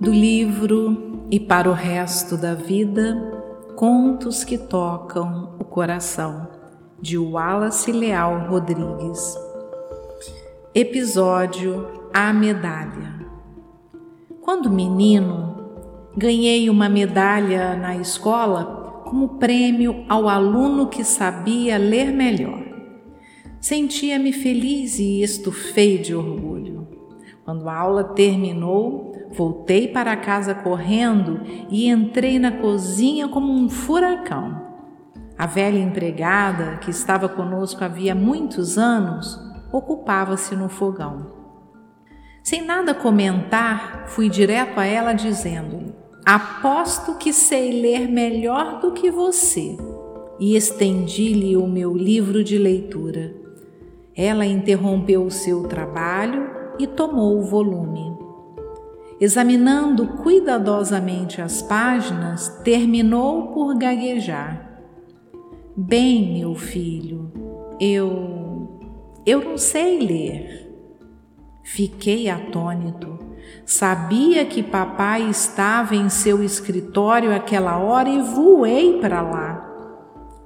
do livro E para o Resto da Vida Contos que Tocam o Coração, de Wallace Leal Rodrigues. Episódio A Medalha. Quando menino, ganhei uma medalha na escola como prêmio ao aluno que sabia ler melhor. Sentia-me feliz e estufei de orgulho. Quando a aula terminou, voltei para casa correndo e entrei na cozinha como um furacão. A velha empregada, que estava conosco havia muitos anos, ocupava-se no fogão. Sem nada comentar, fui direto a ela dizendo-lhe: Aposto que sei ler melhor do que você. E estendi-lhe o meu livro de leitura. Ela interrompeu o seu trabalho e tomou o volume. Examinando cuidadosamente as páginas, terminou por gaguejar. Bem, meu filho, eu. eu não sei ler. Fiquei atônito. Sabia que papai estava em seu escritório aquela hora e voei para lá.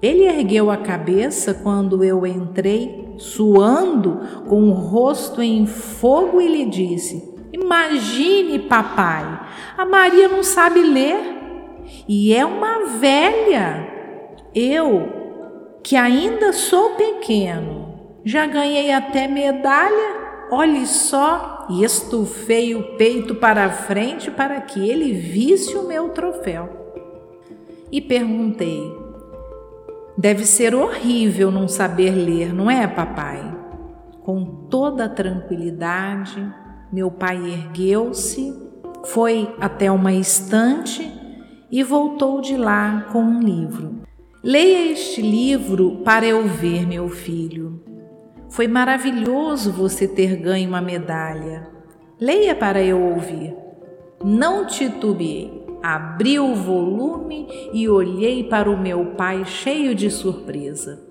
Ele ergueu a cabeça quando eu entrei, suando, com o rosto em fogo, e lhe disse: Imagine, papai, a Maria não sabe ler e é uma velha. Eu, que ainda sou pequeno, já ganhei até medalha. Olhe só, e estufei o peito para frente para que ele visse o meu troféu. E perguntei: Deve ser horrível não saber ler, não é, papai? Com toda tranquilidade, meu pai ergueu-se, foi até uma estante e voltou de lá com um livro. Leia este livro para eu ver, meu filho. Foi maravilhoso você ter ganho uma medalha. Leia para eu ouvir. Não titubeei. Abri o volume e olhei para o meu pai cheio de surpresa.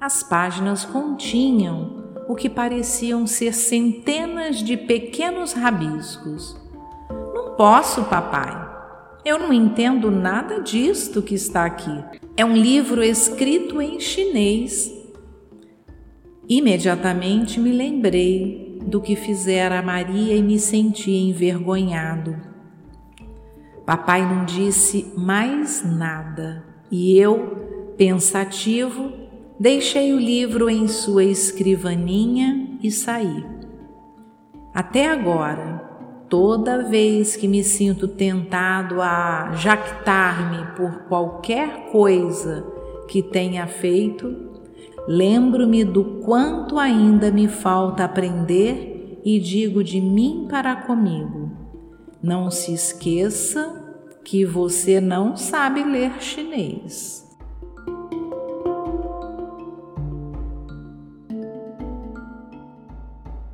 As páginas continham o que pareciam ser centenas de pequenos rabiscos. Não posso, papai. Eu não entendo nada disto que está aqui. É um livro escrito em chinês. Imediatamente me lembrei do que fizera a Maria e me senti envergonhado. Papai não disse mais nada e eu, pensativo, deixei o livro em sua escrivaninha e saí. Até agora, toda vez que me sinto tentado a jactar-me por qualquer coisa que tenha feito, lembro-me do quanto ainda me falta aprender e digo de mim para comigo não se esqueça que você não sabe ler chinês.